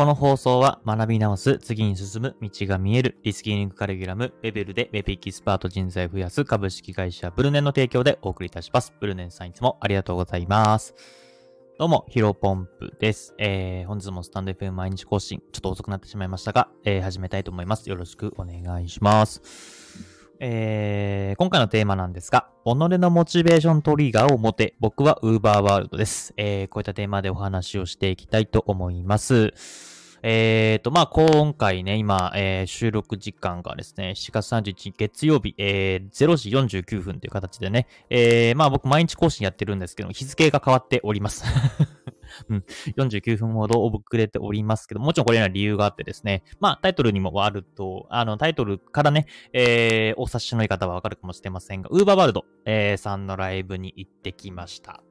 この放送は学び直す、次に進む、道が見える、リスキリングカリキュラム、レベルでウェブエキスパート人材を増やす株式会社ブルネンの提供でお送りいたします。ブルネンさんいつもありがとうございます。どうも、ヒロポンプです。えー、本日もスタンド FM 毎日更新、ちょっと遅くなってしまいましたが、えー、始めたいと思います。よろしくお願いします。えー、今回のテーマなんですが、己のモチベーショントリガーを持て、僕は Uber ワールドです。えー、こういったテーマでお話をしていきたいと思います。え、ー、と、まあ、今回ね、今、えー、収録時間がですね、7月31日月曜日、えー、0時49分という形でね、えー、まあ僕毎日更新やってるんですけど、日付が変わっております。うん、49分ほど遅れておりますけど、もちろんこれには理由があってですね、まあタイトルにもあると、あのタイトルからね、えー、お察しのい方はわかるかもしれませんが、ウーバーワールド、えー、さんのライブに行ってきました。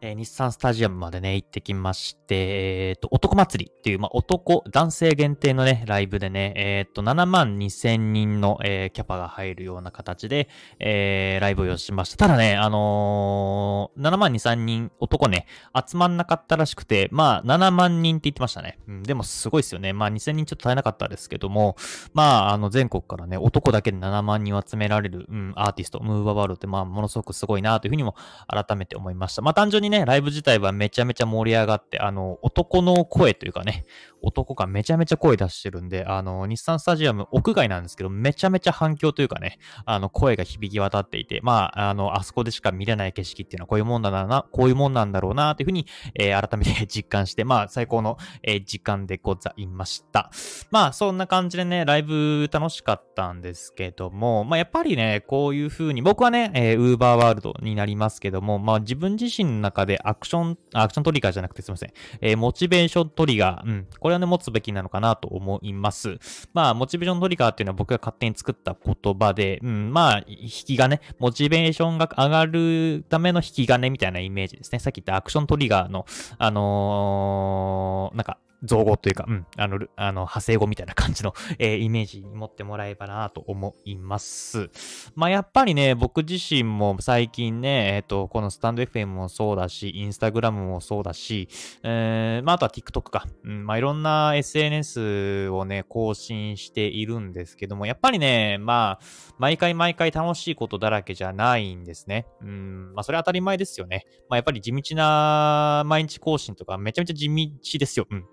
えー、日産スタジアムまでね、行ってきまして、えっ、ー、と、男祭りっていう、まあ、男、男性限定のね、ライブでね、えっ、ー、と、7万2千人の、え、キャパが入るような形で、え、ライブをしました。ただね、あの、7万2千人、男ね、集まんなかったらしくて、まあ、7万人って言ってましたね。うん、でもすごいですよね。まあ、2千人ちょっと足りなかったですけども、まあ、あの、全国からね、男だけで7万人を集められる、うん、アーティスト、ムーバーワールドって、まあ、ものすごくすごいなというふうにも改めて思いました。まあ、単純ににね、ライブ自体はめちゃめちゃ盛り上がって、あの、男の声というかね、男がめちゃめちゃ声出してるんで、あの、日産スタジアム屋外なんですけど、めちゃめちゃ反響というかね、あの、声が響き渡っていて、まあ、あの、あそこでしか見れない景色っていうのはこういうもんだな、こういうもんなんだろうな、というふうに、えー、改めて実感して、まあ、最高の、えー、時間でございました。まあ、そんな感じでね、ライブ楽しかったんですけども、まあ、やっぱりね、こういうふうに、僕はね、えー、ウーバーワールドになりますけども、まあ、自分自身の中でアクション、アクショントリガーじゃなくてすいません。えー、モチベーショントリガー、うん、これはね、持つべきなのかなと思います。まあ、モチベーショントリガーっていうのは僕が勝手に作った言葉で、うん、まあ、引き金、モチベーションが上がるための引き金みたいなイメージですね。さっき言ったアクショントリガーの、あのー、なんか、造語というか、うん、あの、あの、派生語みたいな感じの、えー、イメージに持ってもらえばなと思います。まあ、やっぱりね、僕自身も最近ね、えっ、ー、と、このスタンド FM もそうだし、インスタグラムもそうだし、えー、まあ、あとは TikTok か。うん、まあ、いろんな SNS をね、更新しているんですけども、やっぱりね、まあ、毎回毎回楽しいことだらけじゃないんですね。うん、まあ、それは当たり前ですよね。まあ、やっぱり地道な毎日更新とかめちゃめちゃ地道ですよ。うん。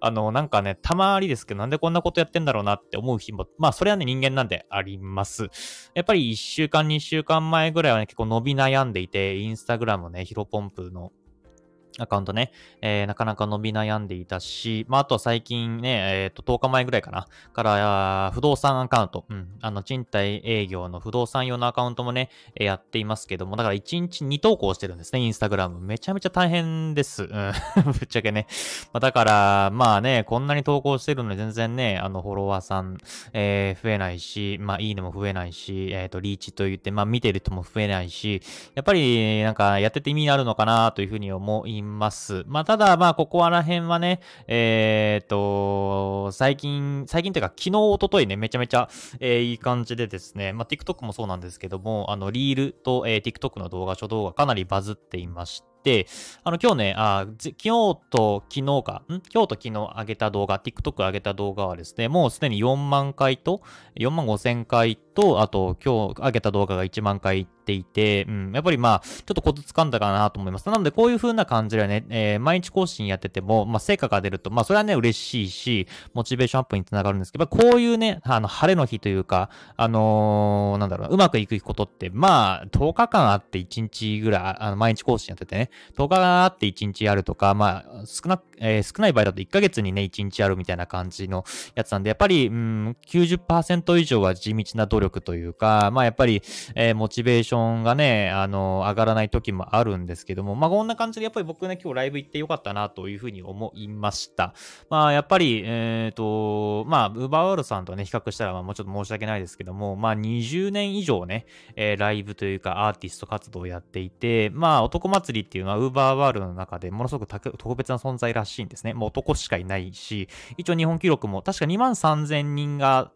あの、なんかね、たまにですけど、なんでこんなことやってんだろうなって思う日も、まあ、それはね、人間なんであります。やっぱり1週間、2週間前ぐらいはね、結構伸び悩んでいて、インスタグラムね、ヒロポンプのアカウントね、えー、なかなか伸び悩んでいたし、まあ、あとは最近ね、えっ、ー、と、10日前ぐらいかな、から、不動産アカウント、うん、あの、賃貸営業の不動産用のアカウントもね、えー、やっていますけども、だから1日2投稿してるんですね、インスタグラム。めちゃめちゃ大変です。うん、ぶっちゃけね。まあ、だから、まあね、こんなに投稿してるのに全然ね、あの、フォロワーさん、えー、増えないし、まあ、いいねも増えないし、えっ、と、リーチと言って、まあ、見てる人も増えないし、やっぱり、なんか、やってて意味あるのかなというふうに思います。まあ、ただ、まあ、ここら辺はね、えー、っと、最近、最近というか、昨日、一昨日ね、めちゃめちゃ、えー、いい感じでですね、まあ、TikTok もそうなんですけども、あの、リールと、えー、TikTok の動画、初動画かなりバズっていまして、あの、今日ね、あ、昨日と昨日か、ん？今日と昨日上げた動画、TikTok 上げた動画はですね、もうすでに4万回と、4万5千回と、あと、今日上げた動画が1万回いっていて、うん、やっぱりまあ、ちょっとコツ掴んだかなと思います。なので、こういう風な感じでね、えー、毎日更新やってても、まあ、成果が出ると、まあ、それはね、嬉しいし、モチベーションアップにつながるんですけど、こういうね、あの、晴れの日というか、あのー、なんだろう、うまくいくことって、まあ、10日間あって1日ぐらい、あの、毎日更新やっててね、10日あって1日やるとか、まあ、少な、えー、少ない場合だと1ヶ月にね、1日やるみたいな感じのやつなんで、やっぱり、うん、90%以上は地道な努力力というか、まあ、やっぱり、えー、モチベーションがね、あの、上がらない時もあるんですけども、まあ、こんな感じでやっぱり僕ね、今日ライブ行ってよかったなというふうに思いました。まあ、やっぱり、えっ、ー、と、まあ、ウーバーワールドさんとね、比較したら、まあ、もうちょっと申し訳ないですけども、まあ、20年以上ね、えー、ライブというかアーティスト活動をやっていて、まあ、男祭りっていうのはウーバーワールドの中でものすごく特別な存在らしいんですね。もう男しかいないし、一応日本記録も確か2万3000人が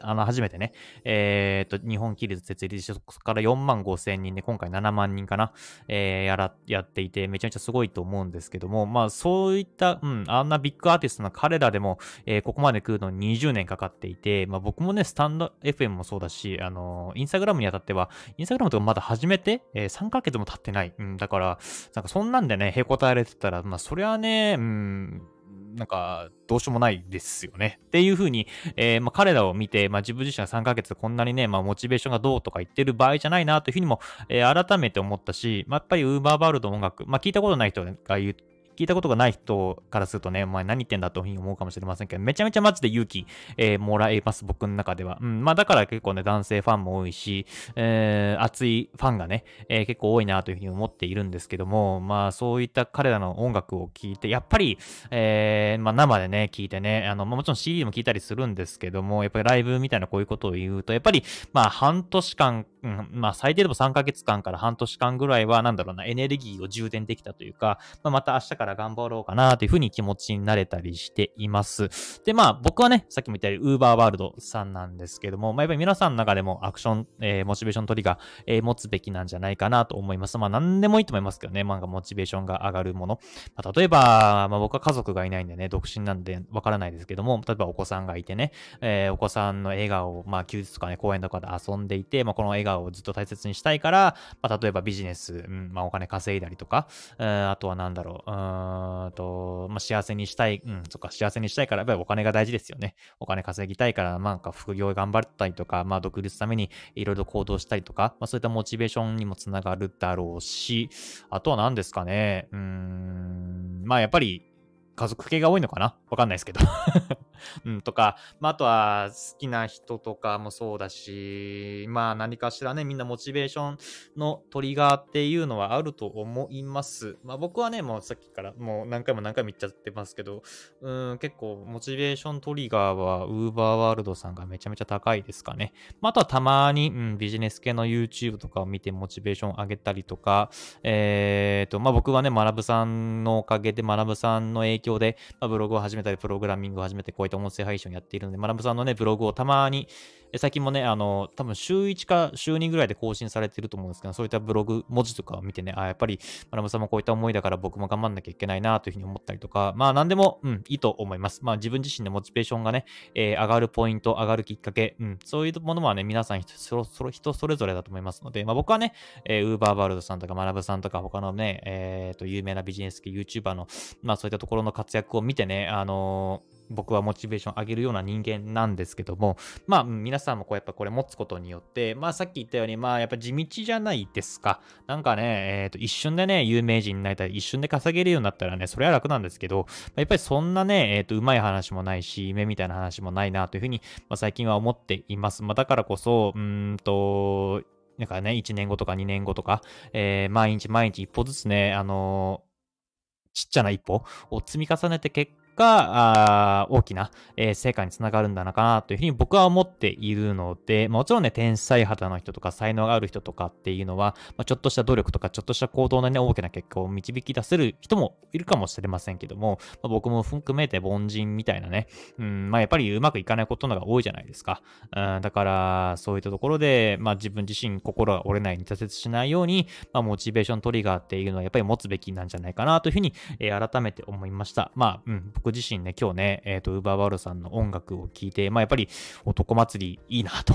あの、初めてね、えっ、と、日本キリ設立して、そこから4万5千人で、今回7万人かな、えー、やら、やっていて、めちゃめちゃすごいと思うんですけども、まあ、そういった、うん、あんなビッグアーティストの彼らでも、えー、ここまで来るのに20年かかっていて、まあ、僕もね、スタンド FM もそうだし、あの、インスタグラムにあたっては、インスタグラムとかまだ始めて、えー、3ヶ月も経ってない。うん、だから、なんかそんなんでね、へこたれてたら、まあ、そりゃね、うん、なんか、どうしようもないですよね。っていうふうに、えー、まあ、彼らを見て、まあ、自分自身が3ヶ月こんなにね、まあ、モチベーションがどうとか言ってる場合じゃないなというふうにも、えー、改めて思ったし、まあ、やっぱりウーバーワールド音楽、まあ、聞いたことない人が言う聞いたことがない人からするとね、お前何言ってんだというふうに思うかもしれませんけど、めちゃめちゃマジで勇気、えー、もらえます、僕の中では。うん、まあだから結構ね、男性ファンも多いし、えー、熱いファンがね、えー、結構多いなというふうに思っているんですけども、まあそういった彼らの音楽を聴いて、やっぱり、えー、まあ生でね、聴いてね、あの、まあ、もちろん CD も聴いたりするんですけども、やっぱりライブみたいなこういうことを言うと、やっぱり、まあ半年間、うん、まあ最低でも3ヶ月間から半年間ぐらいは、なんだろうな、エネルギーを充電できたというか、まあ、また明日から頑張ろうかなというふうに気持ちになれたりしています。で、まあ僕はね、さっきも言ったように Uber ワールドさんなんですけども、まあやっぱり皆さんの中でもアクション、えー、モチベーション取りが、えー、持つべきなんじゃないかなと思います。まあ何でもいいと思いますけどね、まあモチベーションが上がるもの。まあ、例えば、まあ僕は家族がいないんでね、独身なんでわからないですけども、例えばお子さんがいてね、えー、お子さんの笑顔を、まあ休日とかね、公園とかで遊んでいて、まあこの笑顔をずっと大切にしたいから、まあ例えばビジネス、うん、まあお金稼いだりとか、えー、あとはなんだろう、うんと、まあ幸せにしたい、うん、そっか、幸せにしたいから、やっぱりお金が大事ですよね。お金稼ぎたいから、なんか副業頑張ったりとか、まあ独立ためにいろいろ行動したりとか、まあそういったモチベーションにもつながるだろうし、あとは何ですかね、うん、まあやっぱり、家族系が多いのかな？わかんないですけど。うん、とか、まあ、あとは好きな人とかもそうだし、まあ何かしらね、みんなモチベーションのトリガーっていうのはあると思います。まあ僕はね、もうさっきからもう何回も何回も言っちゃってますけど、うん、結構モチベーショントリガーは Uber ワールドさんがめちゃめちゃ高いですかね。まあ、あとはたまに、うん、ビジネス系の YouTube とかを見てモチベーション上げたりとか、えーと、まあ僕はね、学さんのおかげで学ぶさんの影響で、まあ、ブログを始めたり、プログラミングを始めて、こういった音声配信をやっているので、学さんのね、ブログをたまに、最近もね、あの、多分週1か週2ぐらいで更新されてると思うんですけど、そういったブログ、文字とかを見てね、あ、やっぱり、学さんもこういった思いだから僕も頑張んなきゃいけないなというふうに思ったりとか、まあ何でも、うん、いいと思います。まあ自分自身のモチベーションがね、えー、上がるポイント、上がるきっかけ、うん、そういうものはね、皆さん人そ人それぞれだと思いますので、まあ僕はね、えー、ウーバーワールドさんとか学さんとか他のね、えっ、ー、と、有名なビジネス系 YouTuber の、まあそういったところの活躍を見てね、あのー僕はモチベーション上げるような人間なんですけども、まあ、皆さんもこうやっぱこれ持つことによって、まあさっき言ったように、まあやっぱ地道じゃないですか。なんかね、えっ、ー、と、一瞬でね、有名人になりたい、一瞬で稼げるようになったらね、それは楽なんですけど、やっぱりそんなね、えっ、ー、と、うまい話もないし、夢みたいな話もないなというふうに、まあ、最近は思っています。まあだからこそ、うーんと、なんかね、1年後とか2年後とか、えー、毎日毎日一歩ずつね、あのちっちゃな一歩を積み重ねて結が、あ大きな、えー、成果につながるんだなかなというふうに僕は思っているので、もちろんね、天才肌の人とか才能がある人とかっていうのは、まあ、ちょっとした努力とかちょっとした行動のね、大きな結果を導き出せる人もいるかもしれませんけども、まあ、僕も含めて凡人みたいなね、うん、まあやっぱりうまくいかないことのが多いじゃないですか。うん、だから、そういったところで、まあ自分自身心が折れないに挫折しないように、まあモチベーショントリガーっていうのはやっぱり持つべきなんじゃないかなというふうに、えー、改めて思いました。まあ、うん、僕自身ね、今日ね、えっ、ー、と、ウーバーワールドさんの音楽を聴いて、まあやっぱり男祭りいいなと。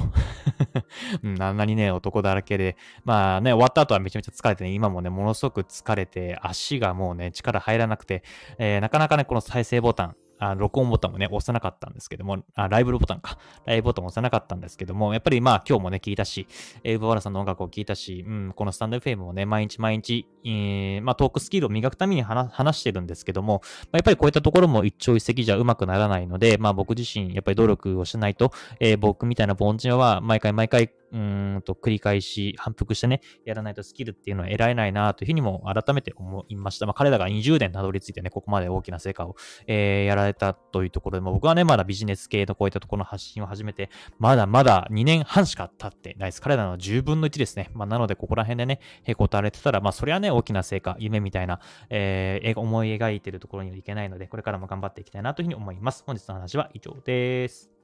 うん、あんなにね、男だらけで、まあね、終わった後はめちゃめちゃ疲れてね、今もね、ものすごく疲れて、足がもうね、力入らなくて、えー、なかなかね、この再生ボタン、あ録音ボタンもね、押せなかったんですけども、あライブボタンか。ライブボタン押せなかったんですけども、やっぱりまあ今日もね、聞いたし、エウバワラさんの音楽を聞いたし、うん、このスタンド FM をね、毎日毎日、えー、まあトークスキルを磨くために話してるんですけども、まあ、やっぱりこういったところも一朝一夕じゃうまくならないので、まあ僕自身、やっぱり努力をしないと、えー、僕みたいな凡人は毎回毎回うんと繰り返し反復してね、やらないとスキルっていうのは得られないなというふうにも改めて思いました。まあ彼らが20年たどり着いてね、ここまで大きな成果を、えー、やられたというところでも、僕はね、まだビジネス系のこういったところの発信を始めて、まだまだ2年半しか経ってないです。彼らの10分の1ですね。まあなのでここら辺でね、へこたれてたら、まあそれはね、大きな成果、夢みたいな、えー、思い描いてるところにはいけないので、これからも頑張っていきたいなというふうに思います。本日の話は以上で。す。